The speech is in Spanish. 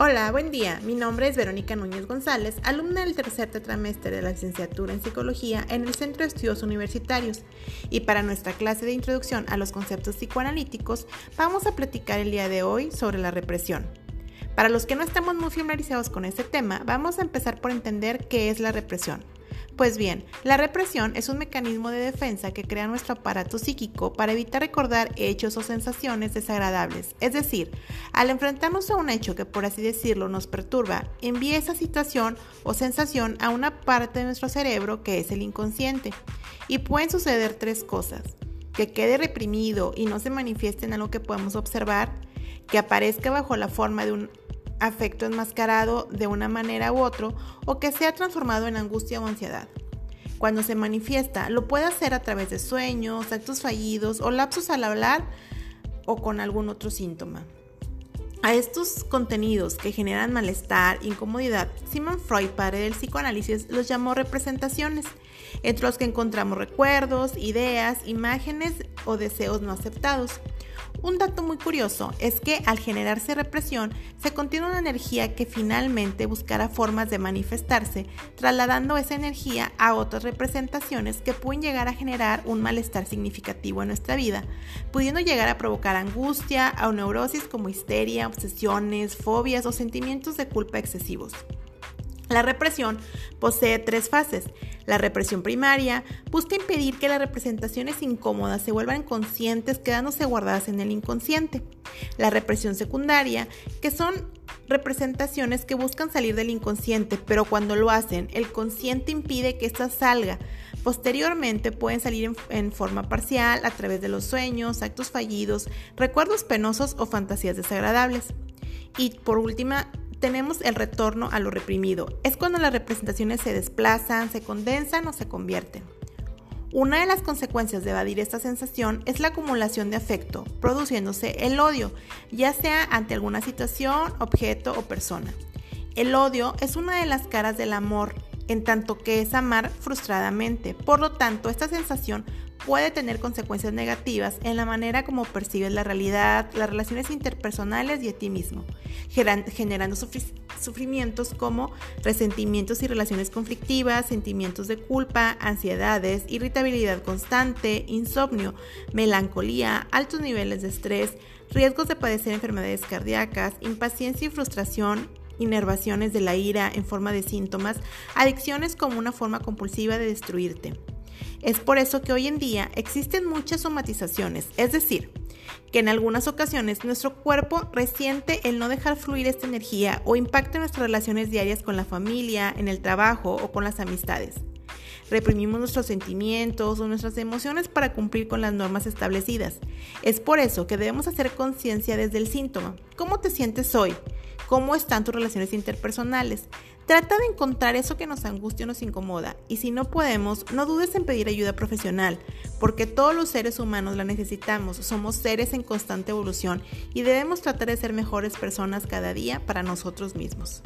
Hola, buen día. Mi nombre es Verónica Núñez González, alumna del tercer tetramestre de la licenciatura en Psicología en el Centro de Estudios Universitarios. Y para nuestra clase de introducción a los conceptos psicoanalíticos, vamos a platicar el día de hoy sobre la represión. Para los que no estamos muy familiarizados con este tema, vamos a empezar por entender qué es la represión. Pues bien, la represión es un mecanismo de defensa que crea nuestro aparato psíquico para evitar recordar hechos o sensaciones desagradables. Es decir, al enfrentarnos a un hecho que por así decirlo nos perturba, envía esa situación o sensación a una parte de nuestro cerebro que es el inconsciente. Y pueden suceder tres cosas. Que quede reprimido y no se manifieste en algo que podemos observar, que aparezca bajo la forma de un afecto enmascarado de una manera u otro o que sea transformado en angustia o ansiedad. Cuando se manifiesta, lo puede hacer a través de sueños, actos fallidos o lapsos al hablar o con algún otro síntoma. A estos contenidos que generan malestar, incomodidad, Simon Freud, padre del psicoanálisis, los llamó representaciones, entre los que encontramos recuerdos, ideas, imágenes o deseos no aceptados. Un dato muy curioso es que al generarse represión se contiene una energía que finalmente buscará formas de manifestarse, trasladando esa energía a otras representaciones que pueden llegar a generar un malestar significativo en nuestra vida, pudiendo llegar a provocar angustia o neurosis como histeria, obsesiones, fobias o sentimientos de culpa excesivos. La represión posee tres fases. La represión primaria busca impedir que las representaciones incómodas se vuelvan conscientes quedándose guardadas en el inconsciente. La represión secundaria, que son representaciones que buscan salir del inconsciente, pero cuando lo hacen, el consciente impide que ésta salga. Posteriormente pueden salir en, en, forma parcial a través de los sueños, actos fallidos, recuerdos penosos o fantasías desagradables. Y por última, tenemos el retorno a lo reprimido. Es cuando las representaciones se desplazan, se condensan o se convierten. Una de las consecuencias de evadir esta sensación es la acumulación de afecto, produciéndose el odio, ya sea ante alguna situación, objeto o persona. El odio es una de las caras del amor, en tanto que es amar frustradamente. Por lo tanto, esta sensación puede tener consecuencias negativas en la manera como percibes la realidad, las relaciones interpersonales y a ti mismo, generando sufrimientos como resentimientos y relaciones conflictivas, sentimientos de culpa, ansiedades, irritabilidad constante, insomnio, melancolía, altos niveles de estrés, riesgos de padecer enfermedades cardíacas, impaciencia y frustración, inervaciones de la ira en forma de síntomas, adicciones como una forma compulsiva de destruirte. Es por eso que hoy en día existen muchas somatizaciones, es decir, que en algunas ocasiones nuestro cuerpo resiente el no dejar fluir esta energía o impacta nuestras relaciones diarias con la familia, en el trabajo o con las amistades. Reprimimos nuestros sentimientos o nuestras emociones para cumplir con las normas establecidas. Es por eso que debemos hacer conciencia desde el síntoma. ¿Cómo te sientes hoy? ¿Cómo están tus relaciones interpersonales? Trata de encontrar eso que nos angustia o nos incomoda y si no podemos, no dudes en pedir ayuda profesional, porque todos los seres humanos la necesitamos, somos seres en constante evolución y debemos tratar de ser mejores personas cada día para nosotros mismos.